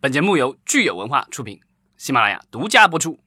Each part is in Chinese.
本节目由聚友文化出品，喜马拉雅独家播出。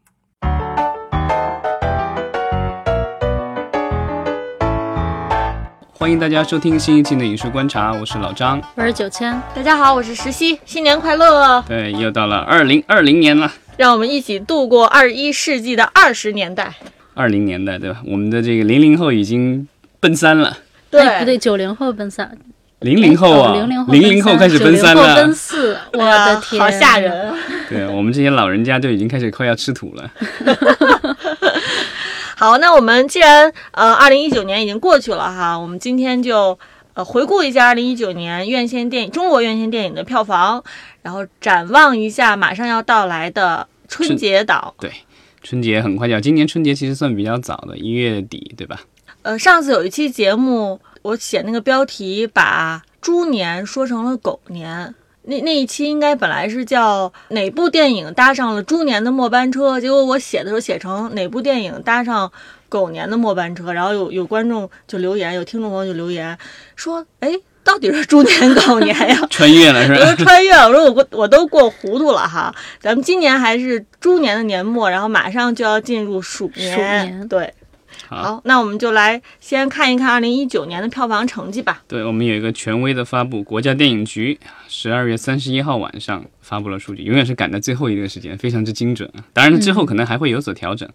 欢迎大家收听新一期的《影视观察》，我是老张，我是九千，大家好，我是石溪，新年快乐！对，又到了二零二零年了，让我们一起度过二十一世纪的二十年代。二零年代，对吧？我们的这个零零后已经奔三了，对，不对？九零后奔三，零零后啊，零零后零零后开始奔三了，奔四，我的天，好吓人！对我们这些老人家就已经开始快要吃土了。好，那我们既然呃，二零一九年已经过去了哈，我们今天就呃回顾一下二零一九年院线电影中国院线电影的票房，然后展望一下马上要到来的春节档。对，春节很快就要，今年春节其实算比较早的，一月底对吧？呃，上次有一期节目，我写那个标题把猪年说成了狗年。那那一期应该本来是叫哪部电影搭上了猪年的末班车，结果我写的时候写成哪部电影搭上狗年的末班车，然后有有观众就留言，有听众朋友就留言说，哎，到底是猪年狗年呀？穿越了是吧？我说穿越了，我说我过我都过糊涂了哈，咱们今年还是猪年的年末，然后马上就要进入鼠年，对。好，那我们就来先看一看二零一九年的票房成绩吧。对，我们有一个权威的发布，国家电影局十二月三十一号晚上发布了数据，永远是赶在最后一个时间，非常之精准啊。当然之后可能还会有所调整。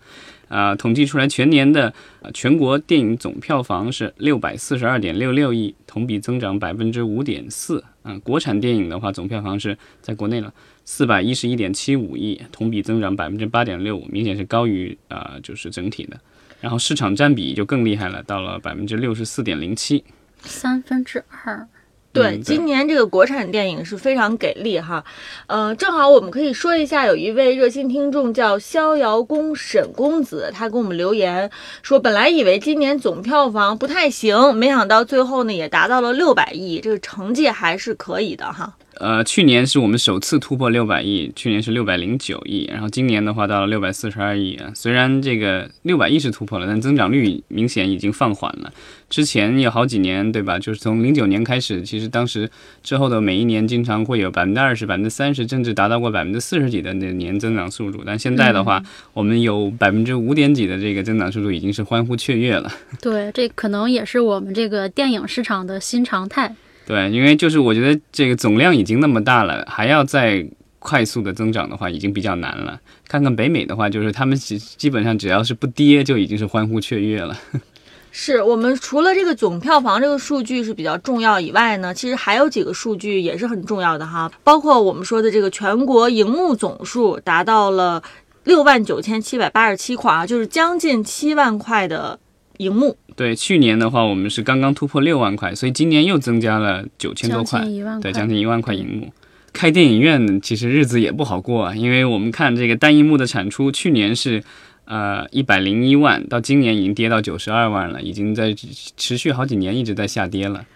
啊，统计出来全年的全国电影总票房是六百四十二点六六亿，同比增长百分之五点四。嗯，国产电影的话，总票房是在国内了四百一十一点七五亿，同比增长百分之八点六五，明显是高于啊，就是整体的。然后市场占比就更厉害了，到了百分之六十四点零七，三分之二。对，今年这个国产电影是非常给力哈。呃，正好我们可以说一下，有一位热心听众叫逍遥公沈公子，他给我们留言说，本来以为今年总票房不太行，没想到最后呢也达到了六百亿，这个成绩还是可以的哈。呃，去年是我们首次突破六百亿，去年是六百零九亿，然后今年的话到了六百四十二亿啊。虽然这个六百亿是突破了，但增长率明显已经放缓了。之前有好几年，对吧？就是从零九年开始，其实当时之后的每一年经常会有百分之二十、百分之三十，甚至达到过百分之四十几的那年增长速度。但现在的话，我们有百分之五点几的这个增长速度，已经是欢呼雀跃了。对，这可能也是我们这个电影市场的新常态。对，因为就是我觉得这个总量已经那么大了，还要再快速的增长的话，已经比较难了。看看北美的话，就是他们基基本上只要是不跌，就已经是欢呼雀跃了。是我们除了这个总票房这个数据是比较重要以外呢，其实还有几个数据也是很重要的哈，包括我们说的这个全国荧幕总数达到了六万九千七百八十七块啊，就是将近七万块的。荧幕对，去年的话我们是刚刚突破六万块，所以今年又增加了九千多块，对，将近一万块银幕。开电影院其实日子也不好过啊，因为我们看这个单银幕的产出，去年是呃一百零一万，到今年已经跌到九十二万了，已经在持续好几年一直在下跌了。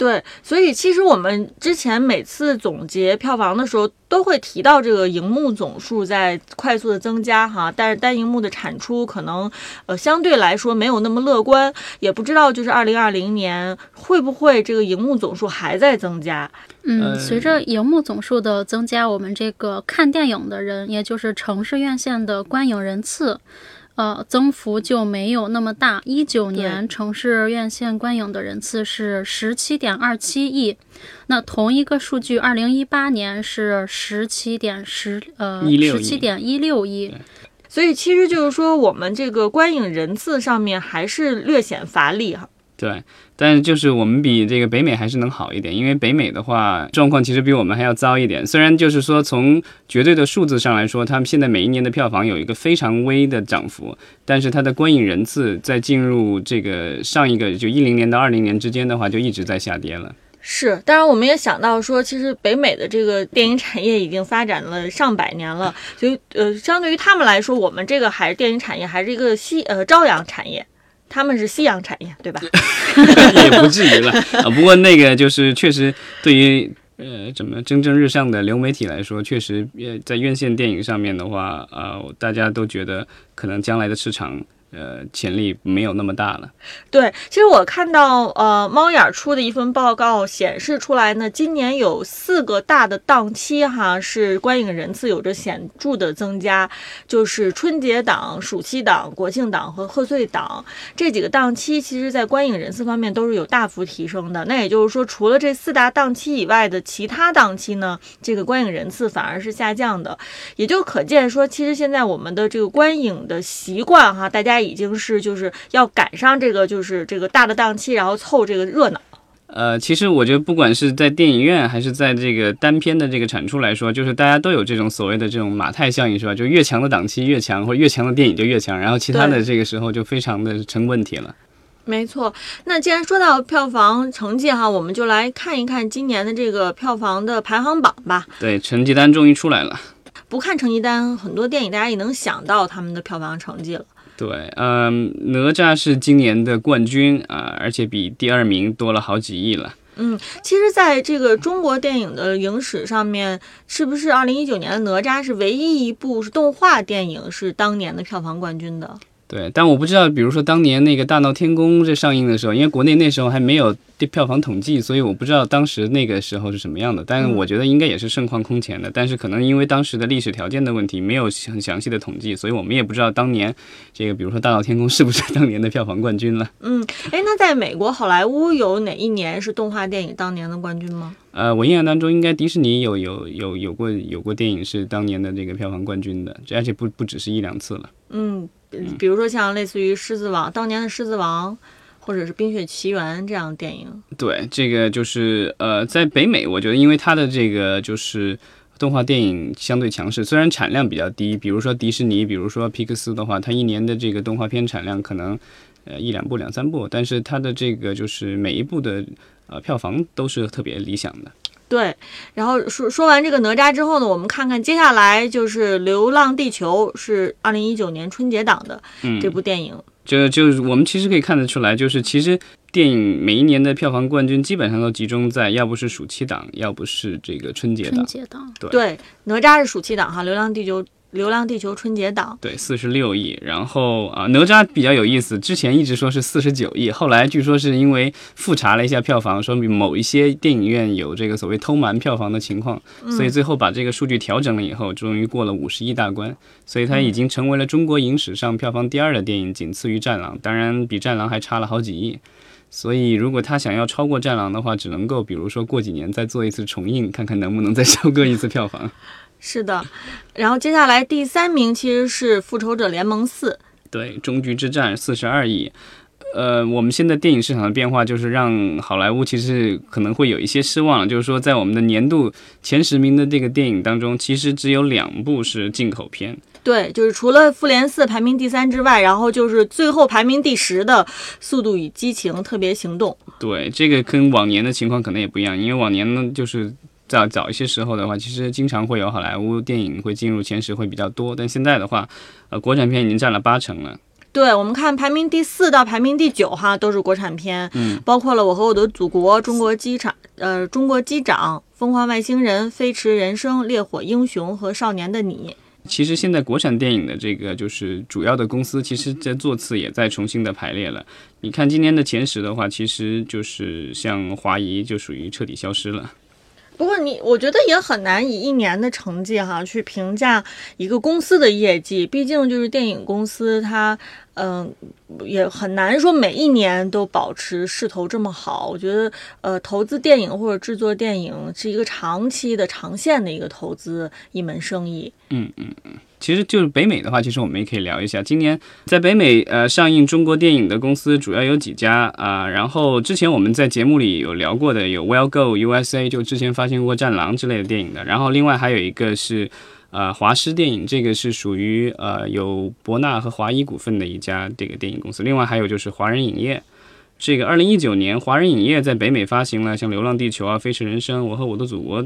对，所以其实我们之前每次总结票房的时候，都会提到这个荧幕总数在快速的增加哈，但是单荧幕的产出可能呃相对来说没有那么乐观，也不知道就是二零二零年会不会这个荧幕总数还在增加。嗯，随着荧幕总数的增加，我们这个看电影的人，也就是城市院线的观影人次。呃，增幅就没有那么大。一九年城市院线观影的人次是十七点二七亿，那同一个数据，二零一八年是十七点十呃十七点一六亿。所以其实就是说，我们这个观影人次上面还是略显乏力哈。对，但是就是我们比这个北美还是能好一点，因为北美的话状况其实比我们还要糟一点。虽然就是说从绝对的数字上来说，他们现在每一年的票房有一个非常微的涨幅，但是它的观影人次在进入这个上一个就一零年到二零年之间的话，就一直在下跌了。是，当然我们也想到说，其实北美的这个电影产业已经发展了上百年了，所以呃，相对于他们来说，我们这个还是电影产业还是一个夕呃朝阳产业。他们是夕阳产业，对吧？也不至于了啊。不过那个就是确实对于呃怎么蒸蒸日上的流媒体来说，确实呃在院线电影上面的话，呃大家都觉得可能将来的市场呃潜力没有那么大了。对，其实我看到呃猫眼出的一份报告显示出来呢，今年有四个大的档期哈，是观影人次有着显著的增加，就是春节档、暑期档、国庆档和贺岁档这几个档期，其实在观影人次方面都是有大幅提升的。那也就是说，除了这四大档期以外的其他档期呢，这个观影人次反而是下降的，也就可见说，其实现在我们的这个观影的习惯哈，大家已经是就是要赶上这个就是这个大的档期，然后凑这个热闹。呃，其实我觉得，不管是在电影院还是在这个单片的这个产出来说，就是大家都有这种所谓的这种马太效应，是吧？就越强的档期越强，或越强的电影就越强，然后其他的这个时候就非常的成问题了。没错，那既然说到票房成绩哈，我们就来看一看今年的这个票房的排行榜吧。对，成绩单终于出来了。不看成绩单，很多电影大家也能想到他们的票房成绩了。对，嗯，哪吒是今年的冠军啊，而且比第二名多了好几亿了。嗯，其实，在这个中国电影的影史上面，是不是二零一九年的哪吒是唯一一部是动画电影是当年的票房冠军的？对，但我不知道，比如说当年那个《大闹天宫》这上映的时候，因为国内那时候还没有票房统计，所以我不知道当时那个时候是什么样的。但是我觉得应该也是盛况空前的。但是可能因为当时的历史条件的问题，没有很详细的统计，所以我们也不知道当年这个，比如说《大闹天宫》是不是当年的票房冠军了。嗯，哎，那在美国好莱坞有哪一年是动画电影当年的冠军吗？呃，我印象当中应该迪士尼有有有有过有过电影是当年的这个票房冠军的，而且不不只是一两次了。嗯。比如说像类似于《狮子王》当年的《狮子王》，或者是《冰雪奇缘》这样的电影。对，这个就是呃，在北美，我觉得因为它的这个就是动画电影相对强势，虽然产量比较低。比如说迪士尼，比如说皮克斯的话，它一年的这个动画片产量可能呃一两部、两三部，但是它的这个就是每一部的呃票房都是特别理想的。对，然后说说完这个哪吒之后呢，我们看看接下来就是《流浪地球》，是二零一九年春节档的这部电影。就就是我们其实可以看得出来，就是其实电影每一年的票房冠军基本上都集中在要不是暑期档，要不是这个春节档。春节档，对，哪吒是暑期档哈，《流浪地球》。《流浪地球》春节档。对四十六亿，然后啊哪吒比较有意思，之前一直说是四十九亿，后来据说是因为复查了一下票房，说明某一些电影院有这个所谓偷瞒票房的情况，所以最后把这个数据调整了以后，终于过了五十亿大关，所以它已经成为了中国影史上票房第二的电影，仅次于《战狼》，当然比《战狼》还差了好几亿，所以如果他想要超过《战狼》的话，只能够比如说过几年再做一次重映，看看能不能再收割一次票房。是的，然后接下来第三名其实是《复仇者联盟四》，对，终局之战四十二亿。呃，我们现在电影市场的变化就是让好莱坞其实可能会有一些失望了，就是说在我们的年度前十名的这个电影当中，其实只有两部是进口片。对，就是除了《复联四》排名第三之外，然后就是最后排名第十的《速度与激情：特别行动》。对，这个跟往年的情况可能也不一样，因为往年呢就是。在早一些时候的话，其实经常会有好莱坞电影会进入前十会比较多，但现在的话，呃，国产片已经占了八成了。对，我们看排名第四到排名第九哈，都是国产片，嗯，包括了《我和我的祖国》《中国机场》呃，《中国机长》《疯狂外星人》《飞驰人生》《烈火英雄》和《少年的你》。其实现在国产电影的这个就是主要的公司，其实在座次也在重新的排列了。你看今年的前十的话，其实就是像华谊就属于彻底消失了。不过你，我觉得也很难以一年的成绩哈去评价一个公司的业绩，毕竟就是电影公司它。嗯，也很难说每一年都保持势头这么好。我觉得，呃，投资电影或者制作电影是一个长期的、长线的一个投资，一门生意。嗯嗯嗯，其实就是北美的话，其实我们也可以聊一下。今年在北美呃上映中国电影的公司主要有几家啊？然后之前我们在节目里有聊过的，有 Well Go USA，就之前发行过《战狼》之类的电影的。然后另外还有一个是。呃，华师电影这个是属于呃有博纳和华谊股份的一家这个电影公司。另外还有就是华人影业，这个二零一九年华人影业在北美发行了像《流浪地球》啊、《飞驰人生》、《我和我的祖国》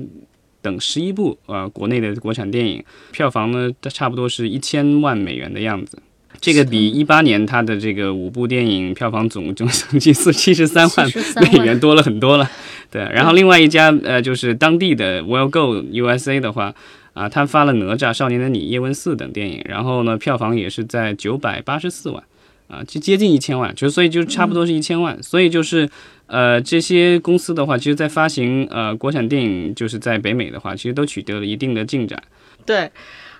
等十一部啊国内的国产电影，票房呢差不多是一千万美元的样子。这个比一八年它的这个五部电影票房总总成绩四七十三万美元多了很多了。对，然后另外一家呃就是当地的 Well Go USA 的话。啊，他发了《哪吒》《少年的你》《叶问四》等电影，然后呢，票房也是在九百八十四万，啊，就接近一千万，就所以就差不多是一千万，所以就是呃这些公司的话，其实在发行呃国产电影，就是在北美的话，其实都取得了一定的进展。对。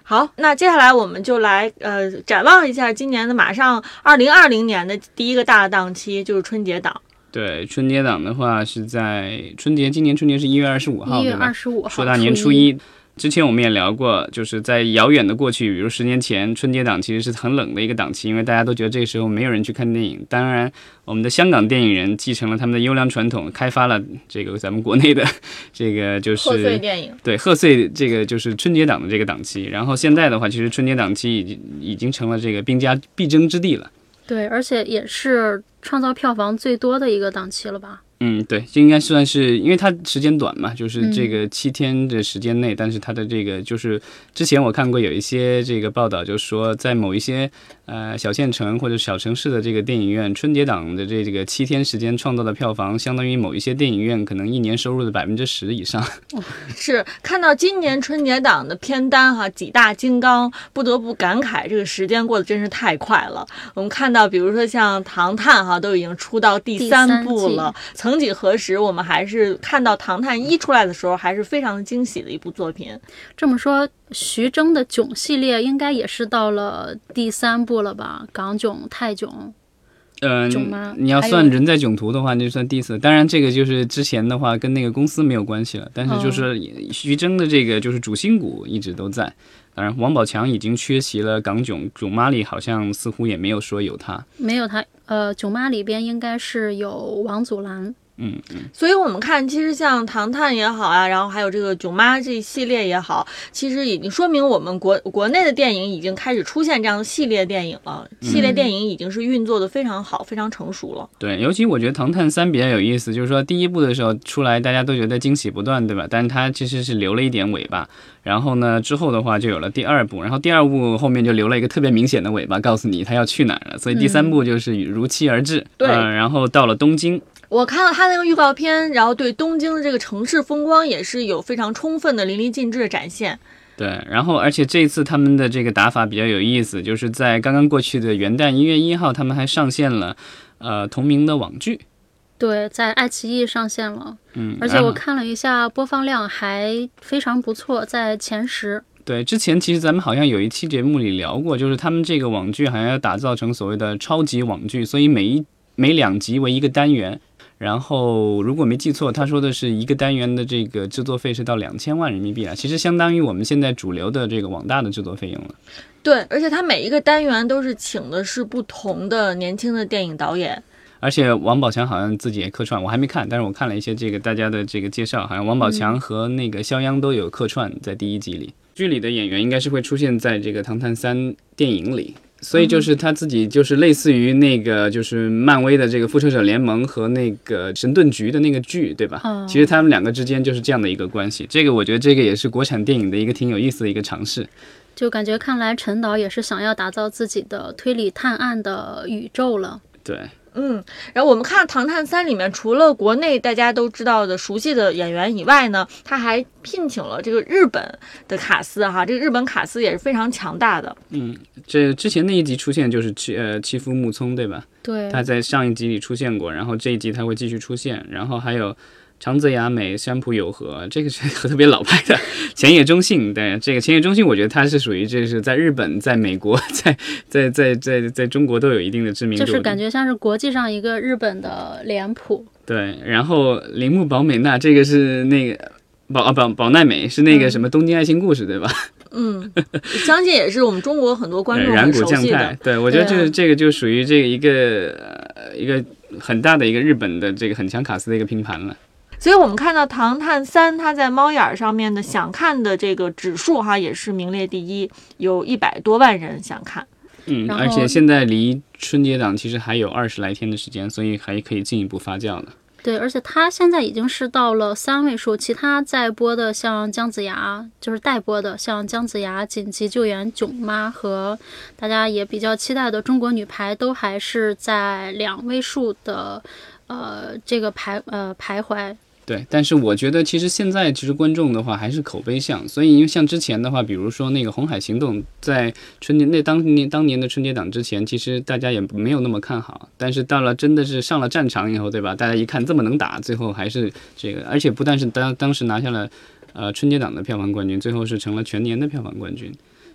好，那接下来我们就来呃展望一下今年的马上二零二零年的第一个大档期，就是春节档。对，春节档的话是在春节，今年春节是一月二十五号，一月二？十五号，说大年初一。之前我们也聊过，就是在遥远的过去，比如十年前，春节档其实是很冷的一个档期，因为大家都觉得这个时候没有人去看电影。当然，我们的香港电影人继承了他们的优良传统，开发了这个咱们国内的这个就是贺岁电影，对贺岁这个就是春节档的这个档期。然后现在的话，其实春节档期已经已经成了这个兵家必争之地了。对，而且也是创造票房最多的一个档期了吧？嗯，对，这应该算是，因为它时间短嘛，就是这嗯个七天的时间内，但是它的这个就是之前我看过有一些这个报道，就说在某一些呃小县城或者小城市的这个电影院，春节档的这这个七天时间创造的票房，相当于某一些电影院可能一年收入的百分之十以上。是看到今年春节档的片单哈，几大金刚，不得不感慨这个时间过得真是太快了。我们看到，比如说像《唐探》哈，都已经出到第第三部了。曾几何时，我们还是看到《唐探一》出来的时候，还是非常惊喜的一部作品。这么说，徐峥的囧系列应该也是到了第三部了吧？港囧、泰囧，嗯囧吗，你要算人在囧途的话，那就算第四。当然，这个就是之前的话跟那个公司没有关系了，但是就是徐峥的这个就是主心骨一直都在。当然，王宝强已经缺席了港囧，囧妈里好像似乎也没有说有他。没有他。呃，囧妈里边应该是有王祖蓝。嗯嗯，所以我们看，其实像《唐探》也好啊，然后还有这个《囧妈》这一系列也好，其实已经说明我们国国内的电影已经开始出现这样的系列电影了。系列电影已经是运作的非常好，非常成熟了。对，尤其我觉得《唐探三》比较有意思，就是说第一部的时候出来，大家都觉得惊喜不断，对吧？但是它其实是留了一点尾巴。然后呢，之后的话就有了第二部，然后第二部后面就留了一个特别明显的尾巴，告诉你他要去哪儿了。所以第三部就是如期而至。对呃然后到了东京，我看了他那个预告片，然后对东京的这个城市风光也是有非常充分的淋漓尽致的展现。对，然后而且这一次他们的这个打法比较有意思，就是在刚刚过去的元旦一月一号，他们还上线了呃同名的网剧。对，在爱奇艺上线了，嗯，而且我看了一下播放量还非常不错，在前十。对，之前其实咱们好像有一期节目里聊过，就是他们这个网剧好像要打造成所谓的超级网剧，所以每一每两集为一个单元。然后如果没记错，他说的是一个单元的这个制作费是到两千万人民币啊，其实相当于我们现在主流的这个网大的制作费用了。对，而且他每一个单元都是请的是不同的年轻的电影导演。而且王宝强好像自己也客串，我还没看，但是我看了一些这个大家的这个介绍，好像王宝强和那个肖央都有客串在第一集里。剧里的演员应该是会出现在这个《唐探三》电影里，所以就是他自己就是类似于那个就是漫威的这个复仇者联盟和那个神盾局的那个剧，对吧？嗯其实他们两个之间就是这样的一个关系。这个我觉得这个也是国产电影的一个挺有意思的一个尝试。就感觉看来陈导也是想要打造自己的推理探案的宇宙了。对，嗯，然后我们看《唐探三》里面，除了国内大家都知道的熟悉的演员以外呢，他还聘请了这个日本的卡司哈，这个日本卡司也是非常强大的。嗯这之前那一集出现就是七呃七夫木聪，对吧？对，他在上一集里出现过，然后这一集他会继续出现，然后还有长泽雅美、山浦友和，这个是特别老派的前野忠信。对，这个前野忠信，我觉得他是属于这是在日本、在美国、在在在在在中国都有一定的知名度。就是感觉像是国际上一个日本的脸谱。对，然后铃木保美娜，这个是那个。保啊宝宝奈美是那个什么《东京爱情故事》对吧？嗯，相信也是我们中国很多观众染很熟悉的。，对我觉得就是这这个就属于这个一个呃一个很大的一个日本的这个很强卡司的一个拼盘了。所以我们看到《唐探三》，它在猫眼儿上面的想看的这个指数哈，也是名列第一，有一百多万人想看。嗯，而且现在离春节档其实还有二十来天的时间，所以还可以进一步发酵呢。对，而且它现在已经是到了三位数，其他在播的像姜子牙，就是待播的像姜子牙、紧急救援、囧妈和大家也比较期待的中国女排，都还是在两位数的呃这个徘呃徘徊。对，但是我觉得其实现在其实观众的话还是口碑向，所以因为像之前的话，比如说那个《红海行动》在春节那当年当年的春节档之前，其实大家也没有那么看好，但是到了真的是上了战场以后，对吧？大家一看这么能打，最后还是这个，而且不但是当当时拿下了呃春节档的票房冠军，最后是成了全年的票房冠军。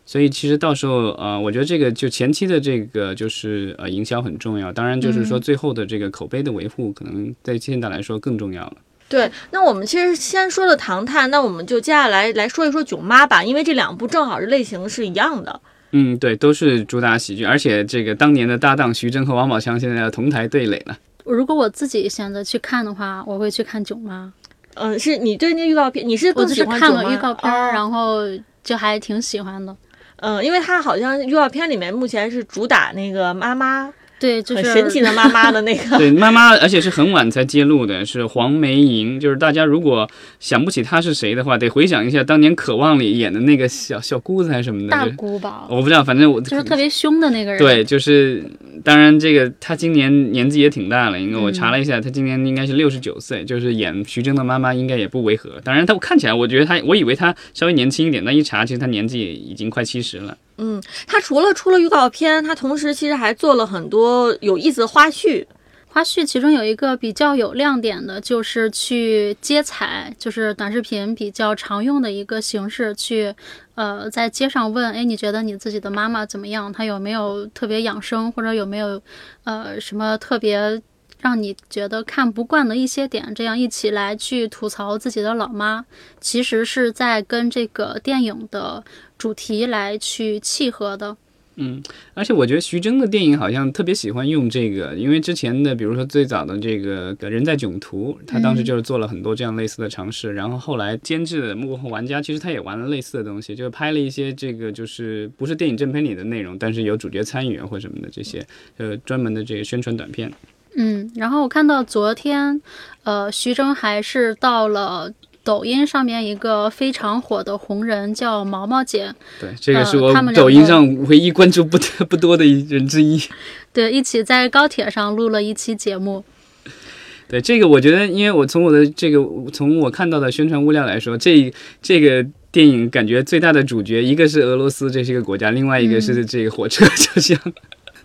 所以其实到时候呃，我觉得这个就前期的这个就是呃营销很重要，当然就是说最后的这个口碑的维护，可能在现在来说更重要了。对，那我们其实先说了《唐探》，那我们就接下来来说一说《囧妈》吧，因为这两部正好是类型是一样的。嗯，对，都是主打喜剧，而且这个当年的搭档徐峥和王宝强现在要同台对垒了。如果我自己选择去看的话，我会去看《囧妈》。嗯，是你对那预告片，你是我就是看了预告片，哦然后就还挺喜欢的。嗯，因为他好像预告片里面目前是主打那个妈妈，对，就是很神奇的妈妈的那个。对，妈妈，而且是很晚才揭露的，是黄梅莹。就是大家如果想不起她是谁的话，得回想一下当年《渴望》里演的那个小小姑子还是什么的。大就姑吧，我不知道，反正我就是特别凶的那个人。对，就是当然这个他今年年纪也挺大了，因为我查了一下，他今年应该是六十九岁，就是演徐峥的妈妈应该也不违和。当然，他看起来我觉得他，我以为他稍微年轻一点，但一查其实他年纪已经快七十了。嗯，他除了出了预告片，他同时其实还做了很多有意思的花絮。花絮其中有一个比较有亮点的，就是去接彩，就是短视频比较常用的一个形式，去呃在街上问，哎，你觉得你自己的妈妈怎么样？她有没有特别养生，或者有没有呃什么特别让你觉得看不惯的一些点？这样一起来去吐槽自己的老妈，其实是在跟这个电影的主题来去契合的。嗯而且我觉得徐峥的电影好像特别喜欢用这个，因为之前的比如说最早的这个《人在囧途》，他当时就是做了很多这样类似的尝试。然后后来监制的《幕后玩家》，其实他也玩了类似的东西，就是拍了一些这个就是不是电影正片里的内容，但是有主角参与或什么的这些呃专门的这个宣传短片。嗯，然后我看到昨天，呃，徐峥还是到了抖音上面一个非常火的红人，叫毛毛姐，对，这个是呃我抖音上唯一关注不得 不多的一人之一。对，一起在高铁上录了一期节目。对这个，我觉得，因为我从我的这个从我看到的宣传物料来说，这这个电影感觉最大的主角，一个是俄罗斯，这是一个国家，另外一个是这个火车车厢。嗯，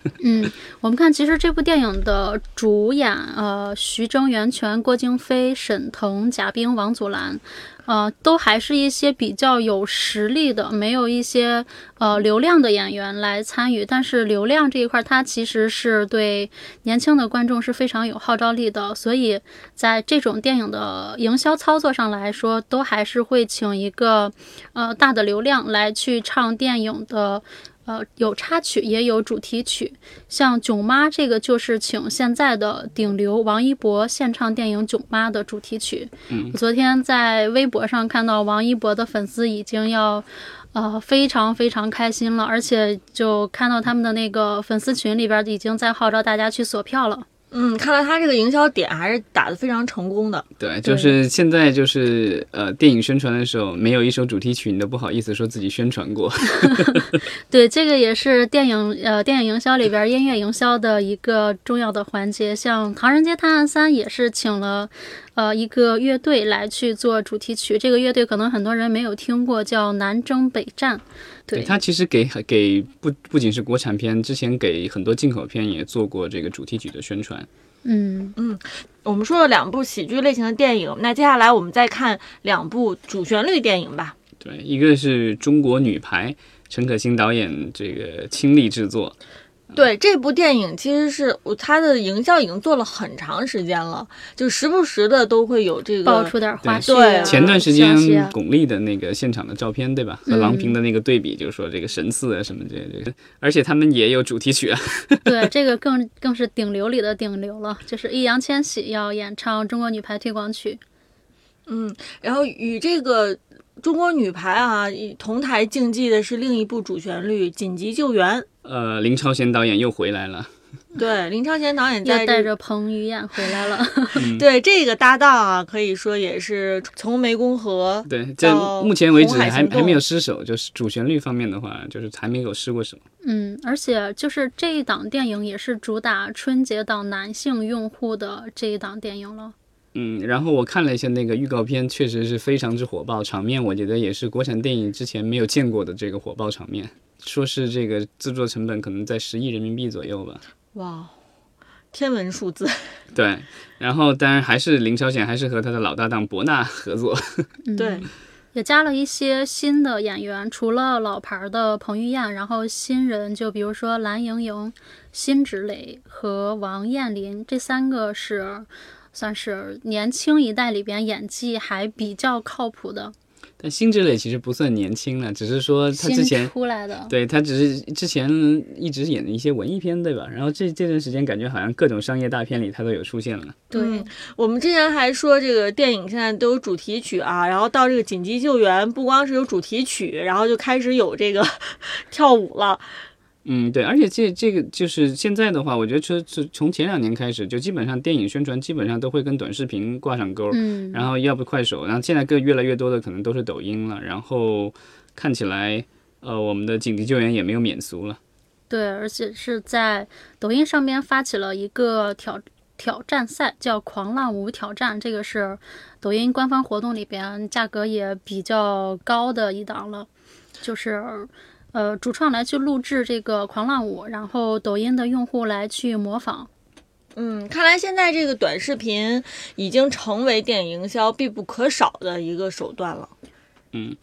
嗯我们看，其实这部电影的主演，呃，徐峥、袁泉、郭京飞、沈腾、贾冰、王祖蓝，呃，都还是一些比较有实力的，没有一些呃流量的演员来参与。但是流量这一块，它其实是对年轻的观众是非常有号召力的，所以在这种电影的营销操作上来说，都还是会请一个呃大的流量来去唱电影的。呃，有插曲也有主题曲，像《囧妈》这个就是请现在的顶流王一博献唱电影《囧妈》的主题曲。嗯我昨天在微博上看到王一博的粉丝已经要，呃，非常非常开心了，而且就看到他们的那个粉丝群里边已经在号召大家去锁票了。嗯，看来他这个营销点还是打得非常成功的。对，就是现在就是呃，电影宣传的时候，没有一首主题曲，你都不好意思说自己宣传过。对，这个也是电影呃电影营销里边音乐营销的一个重要的环节。像《唐人街探案三》也是请了呃一个乐队来去做主题曲，这个乐队可能很多人没有听过，叫南征北战。对，他其实给给不不仅是国产片，之前给很多进口片也做过这个主题曲的宣传。嗯嗯我们说了两部喜剧类型的电影，那接下来我们再看两部主旋律电影吧。对，一个是中国女排，陈可辛导演这个亲力制作。对这部电影，其实是我它的营销已经做了很长时间了，就时不时的都会有这个爆出点花絮对啊。前段时间巩俐的那个现场的照片，对吧？和嗯郎平的那个对比，就是说这个神似啊什么这这个，而且他们也有主题曲啊。对，这个更更是顶流里的顶流了，就是易烊千玺要演唱中国女排推广曲。嗯，然后与这个中国女排啊同台竞技的是另一部主旋律《紧急救援》。呃，林超贤导演又回来了。对，林超贤导演又在带着彭于晏回来了。对这个搭档啊，可以说也是从湄公河对，在到目前为止还还没有失手，就是主旋律方面的话，就是还没有失过手。嗯，而且就是这一档电影也是主打春节档男性用户的这一档电影了。嗯，然后我看了一下那个预告片，确实是非常之火爆，场面我觉得也是国产电影之前没有见过的这个火爆场面。说是这个制作成本可能在十亿人民币左右吧。哇，天文数字。对，然后当然还是林超贤还是和他的老搭档伯纳合作。对，也加了一些新的演员，除了老牌的彭于晏，然后新人就比如说蓝盈莹、辛芷蕾和王彦霖，这三个是算是年轻一代里边演技还比较靠谱的。但辛芷蕾其实不算年轻了，只是说她之前出来的，对她只是之前一直演的一些文艺片，对吧？然后这这段时间感觉好像各种商业大片里她都有出现了。对我们之前还说这个电影现在都有主题曲啊，然后到这个紧急救援不光是有主题曲，然后就开始有这个 跳舞了。嗯，对，而且这这个就是现在的话，我觉得从从从前两年开始，就基本上电影宣传基本上都会跟短视频挂上钩，嗯，然后要不快手，然后现在更越来越多的可能都是抖音了，然后看起来，呃，我们的紧急救援也没有免俗了。对，而且是在抖音上面发起了一个挑挑战赛，叫“狂浪舞挑战”，这个是抖音官方活动里边价格也比较高的一档了，就是。呃，主创来去录制这个狂浪舞，然后抖音的用户来去模仿。嗯，看来现在这个短视频已经成为电影营销必不可少的一个手段了。嗯。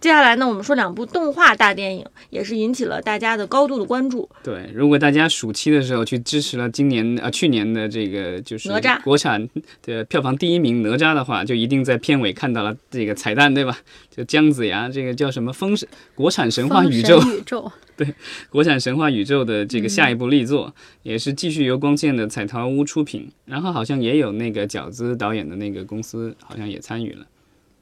接下来呢，我们说两部动画大电影，也是引起了大家的高度的关注。对，如果大家暑期的时候去支持了今年啊去年的这个就是哪吒国产的票房第一名哪吒的话，就一定在片尾看到了这个彩蛋，对吧？就姜子牙这个叫什么封神国产神话宇宙，宇宙 对，国产神话宇宙的这个下一部力作，也是继续由光线的彩陶屋出品，然后好像也有那个饺子导演的那个公司好像也参与了。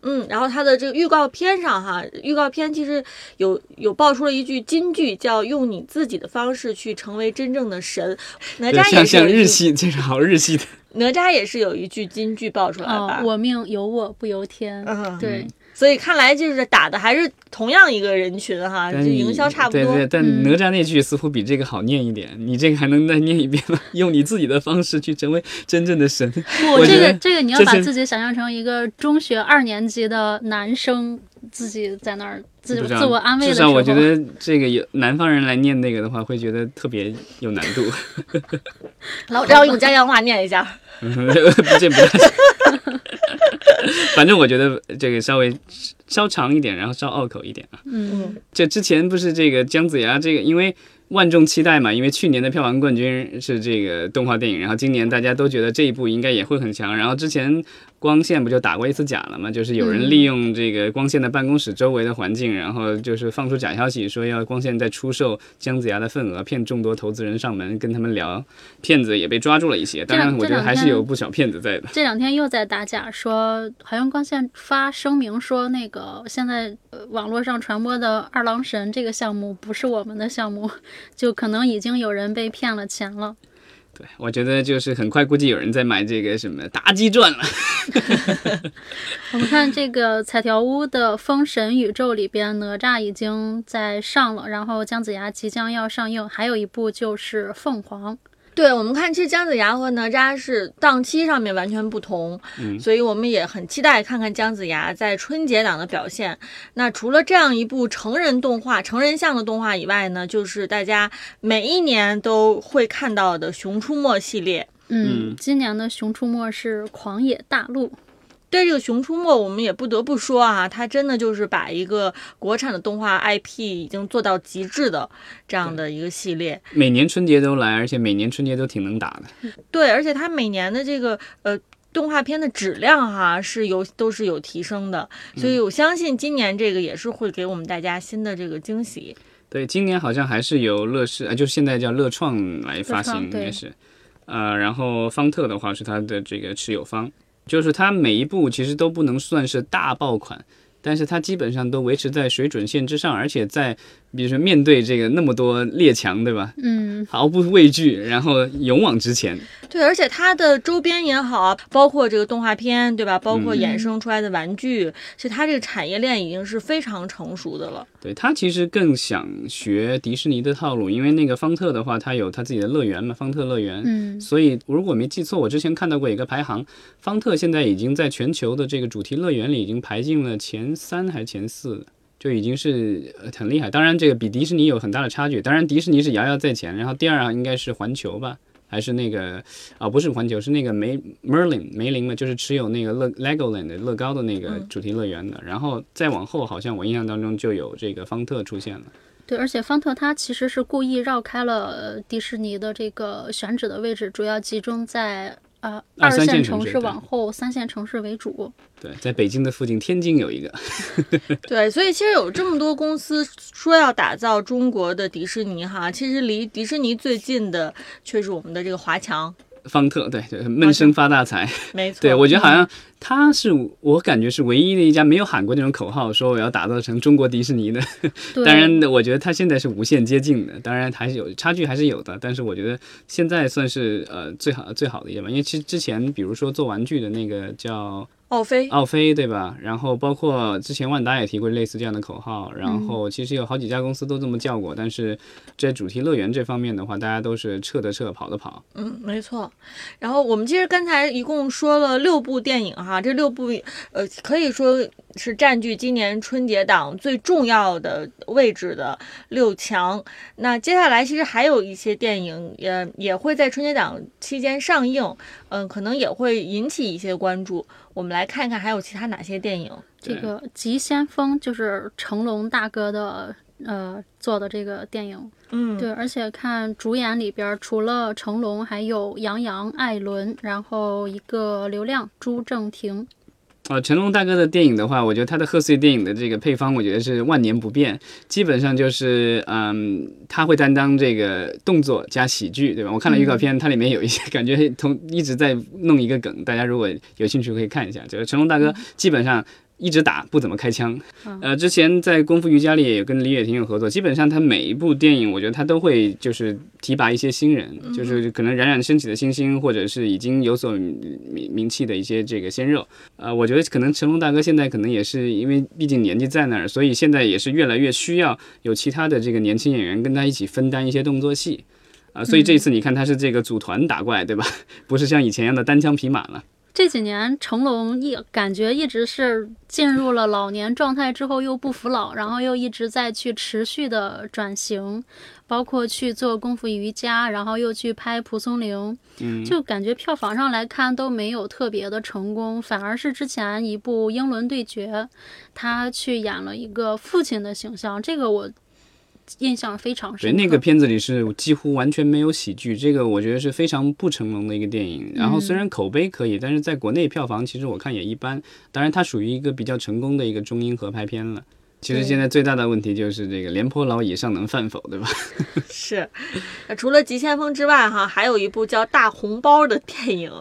嗯，然后它的这个预告片上哈，预告片其实有有爆出了一句金句，叫“用你自己的方式去成为真正的神”。哪吒也是像日系，这是好日系的。哪吒也是有一句金句爆出来吧？我命由我不由天。嗯，对。所以看来就是打的还是同样一个人群哈，就营销差不多。对对，但哪吒那句似乎比这个好念一点。你这个还能再念一遍吗？用你自己的方式去成为真正的神。不，这个这个你要把自己想象成一个中学二年级的男生，自己在那儿自自我安慰的时候。至少我觉得这个有南方人来念那个的话，会觉得特别有难度。老赵用家乡话念一下。这 不太。反正我觉得这个稍微稍长一点，然后稍拗口一点啊。嗯，这之前不是这个姜子牙这个，因为万众期待嘛，因为去年的票房冠军是这个动画电影，然后今年大家都觉得这一部应该也会很强，然后之前。光线不就打过一次假了嘛？就是有人利用这个光线的办公室周围的环境，然后就是放出假消息，说要光线在出售姜子牙的份额，骗众多投资人上门跟他们聊，骗子也被抓住了一些。当然，我觉得还是有不少骗子在的。这两天又在打假，说好像光线发声明说，那个现在网络上传播的二郎神这个项目不是我们的项目，就可能已经有人被骗了钱了。对，我觉得就是很快，估计有人在买这个什么妲己传了。我们看这个彩条屋的《封神宇宙》里边，哪吒已经在上了，然后姜子牙即将要上映，还有一部就是凤凰。对我们看，其实姜子牙和哪吒是档期上面完全不同，嗯，所以我们也很期待看看姜子牙在春节档的表现。那除了这样一部成人动画、成人向的动画以外呢，就是大家每一年都会看到的《熊出没》系列。嗯，今年的《熊出没》是狂野大陆。对这个《熊出没》，我们也不得不说啊，它真的就是把一个国产的动画 IP 已经做到极致的这样的一个系列。每年春节都来，而且每年春节都挺能打的。对，而且它每年的这个呃动画片的质量哈是有都是有提升的，所以我相信今年这个也是会给我们大家新的这个惊喜。对，今年好像还是由乐视啊，就现在叫乐创来发行，应该是，呃，然后方特的话是它的这个持有方。就是它每一部其实都不能算是大爆款，但是它基本上都维持在水准线之上，而且在比如说面对这个那么多列强，对吧？嗯，毫不畏惧，然后勇往直前。对，而且它的周边也好啊，包括这个动画片，对吧？包括嗯衍生出来的玩具，其实它这个产业链已经是非常成熟的了。对它其实更想学迪士尼的套路，因为那个方特的话，它有它自己的乐园嘛，方特乐园。嗯所以如果没记错，我之前看到过一个排行，方特现在已经在全球的这个主题乐园里已经排进了前三还是前四了。就已经是呃很厉害，当然这个比迪士尼有很大的差距。当然迪士尼是遥遥在前，然后第二应该是环球吧，还是那个啊、不是环球，是那个梅 Merlin 梅林嘛，就是持有那个乐 Legoland 的乐高的那个主题乐园的。然后再往后，好像我印象当中就有这个方特出现了。对，而且方特它其实是故意绕开了呃迪士尼的这个选址的位置，主要集中在呃二三线线城市城市往后三线城市为主。对，在北京的附近，天津有一个。对，所以其实有这么多公司说要打造中国的迪士尼哈，其实离迪士尼最近的却是我们的这个华强。方特，对对，闷声发大财。没错，对我觉得好像他是我感觉是唯一的一家没有喊过那种口号，说我要打造成中国迪士尼的。当然，我觉得他现在是无限接近的，当然还是有差距，还是有的。但是我觉得现在算是呃最好最好的一家吧，因为其实之前比如说做玩具的那个叫奥飞。奥飞，对吧？然后包括之前万达也提过类似这样的口号，然后其实有好几家公司都这么叫过。但是在主题乐园这方面的话，大家都是撤的撤，跑的跑。嗯，没错。然后我们其实刚才一共说了六部电影哈，这六部呃可以说是占据今年春节档最重要的位置的六强。那接下来其实还有一些电影也也会在春节档期间上映，嗯、可能也会引起一些关注。我们来看看还有其他哪些电影。这个《急先锋》就是成龙大哥的呃做的这个电影。嗯，对，而且看主演里边儿除了成龙，还有杨洋、艾伦，然后一个刘亮朱正廷。呃，成龙大哥的电影的话，我觉得他的贺岁电影的这个配方，我觉得是万年不变，基本上就是，嗯，他会担当这个动作加喜剧，对吧？我看了预告片，它里面有一些 感觉同一直在弄一个梗，大家如果有兴趣可以看一下。就是成龙大哥基本上。一直打不怎么开枪，呃，之前在《功夫瑜伽》里也跟李雪婷有合作，基本上他每一部电影，我觉得他都会就是提拔一些新人，就是可能冉冉升起的新星，或者是已经有所名名气的一些这个鲜肉。呃，我觉得可能成龙大哥现在可能也是因为毕竟年纪在那儿，所以现在也是越来越需要有其他的这个年轻演员跟他一起分担一些动作戏。啊、所以这一次你看他是这个组团打怪，对吧？不是像以前一样的单枪匹马了。这几年成龙一感觉一直是进入了老年状态之后又不服老，然后又一直在去持续的转型，包括去做功夫瑜伽，然后又去拍蒲松龄，嗯，就感觉票房上来看都没有特别的成功，反而是之前一部《英伦对决》，他去演了一个父亲的形象，这个我印象非常，深刻。那个片子里是几乎完全没有喜剧，这个我觉得是非常不成龙的一个电影。然后虽然口碑可以，但是在国内票房其实我看也一般。当然，它属于一个比较成功的一个中英合拍片了。其实现在最大的问题就是这个廉颇老矣，尚能饭否，对吧？是。呃除了《急先锋》之外，哈，还有一部叫《大红包》的电影，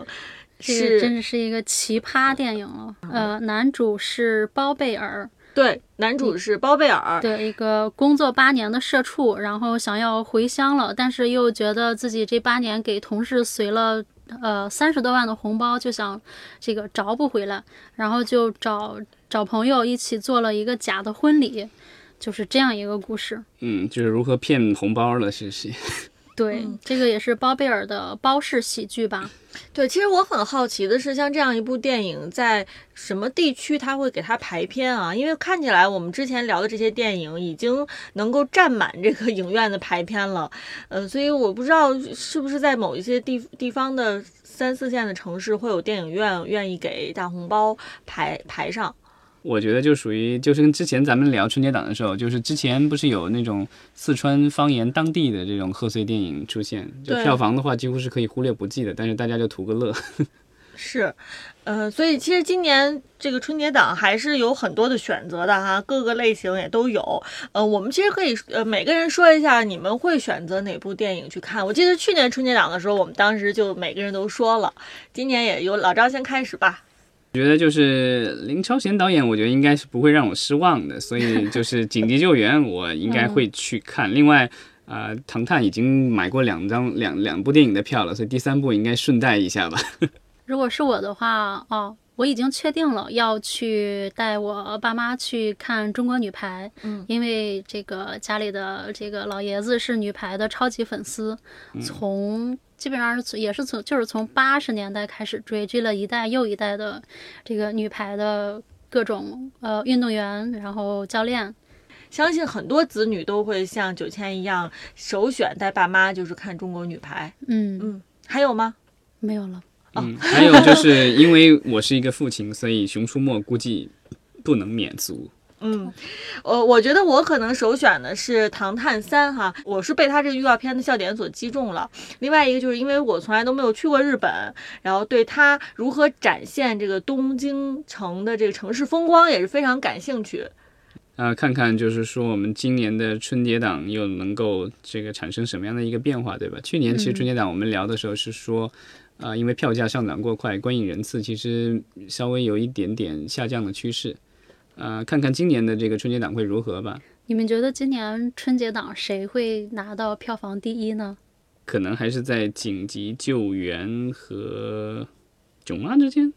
这个真的是一个奇葩电影了。呃，男主是包贝尔，对，男主是包贝尔。对，一个工作八年的社畜，然后想要回乡了，但是又觉得自己这八年给同事随了呃三十多万的红包，就想这个找不回来，然后就找找朋友一起做了一个假的婚礼，就是这样一个故事。嗯，就是如何骗红包了，是是。对，这个也是包贝尔的包式喜剧吧？对，其实我很好奇的是，像这样一部电影，在什么地区它会给它排片啊？因为看起来我们之前聊的这些电影已经能够占满这个影院的排片了，呃，所以我不知道是不是在某一些地地方的三四线的城市会有电影院愿意给大红包排排上。我觉得就属于就是跟之前咱们聊春节档的时候，就是之前不是有那种四川方言当地的这种贺岁电影出现，就票房的话几乎是可以忽略不计的，但是大家就图个乐。是，呃，所以其实今年这个春节档还是有很多的选择的哈，各个类型也都有。呃，我们其实可以呃每个人说一下你们会选择哪部电影去看。我记得去年春节档的时候，我们当时就每个人都说了，今年也由老张先开始吧。觉得就是林超贤导演，我觉得应该是不会让我失望的，所以就是《紧急救援》，我应该会去看。另外，啊、唐探已经买过两张两两部电影的票了，所以第三部应该顺带一下吧。如果是我的话，哦，我已经确定了要去带我爸妈去看中国女排，嗯，因为这个家里的这个老爷子是女排的超级粉丝，从基本上是从也是从就是从八十年代开始追，追了一代又一代的这个女排的各种呃运动员，然后教练，相信很多子女都会像九千一样，首选带爸妈就是看中国女排。嗯，嗯，还有吗？没有了。嗯，还有就是因为我是一个父亲，所以《熊出没》估计不能免俗。嗯，呃，我觉得我可能首选的是《唐探三》哈，我是被他这个预告片的笑点所击中了。另外一个就是因为我从来都没有去过日本，然后对他如何展现这个东京城的这个城市风光也是非常感兴趣。啊、看看就是说我们今年的春节档又能够这个产生什么样的一个变化，对吧？去年其实春节档我们聊的时候是说，啊、因为票价上涨过快，观影人次其实稍微有一点点下降的趋势。啊、看看今年的这个春节档会如何吧？你们觉得今年春节档谁会拿到票房第一呢？可能还是在紧急救援和囧妈之间，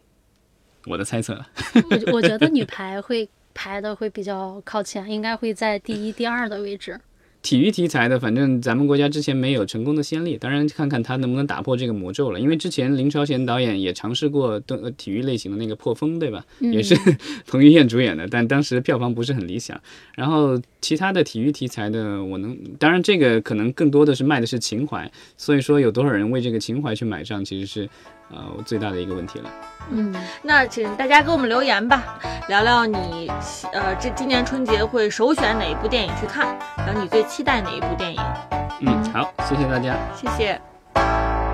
我的猜测了。我我觉得女排会排的会比较靠前，应该会在第一、第二的位置。体育题材的，反正咱们国家之前没有成功的先例，当然看看他能不能打破这个魔咒了。因为之前林超贤导演也尝试过动呃体育类型的那个破风，对吧？也是 彭于晏主演的，但当时票房不是很理想。然后其他的体育题材的，我能当然这个可能更多的是卖的是情怀，所以说有多少人为这个情怀去买账，其实是呃最大的一个问题了。嗯，那请大家给我们留言吧，聊聊你呃这今年春节会首选哪一部电影去看，然后你最期待哪一部电影？嗯，好，谢谢大家。谢谢。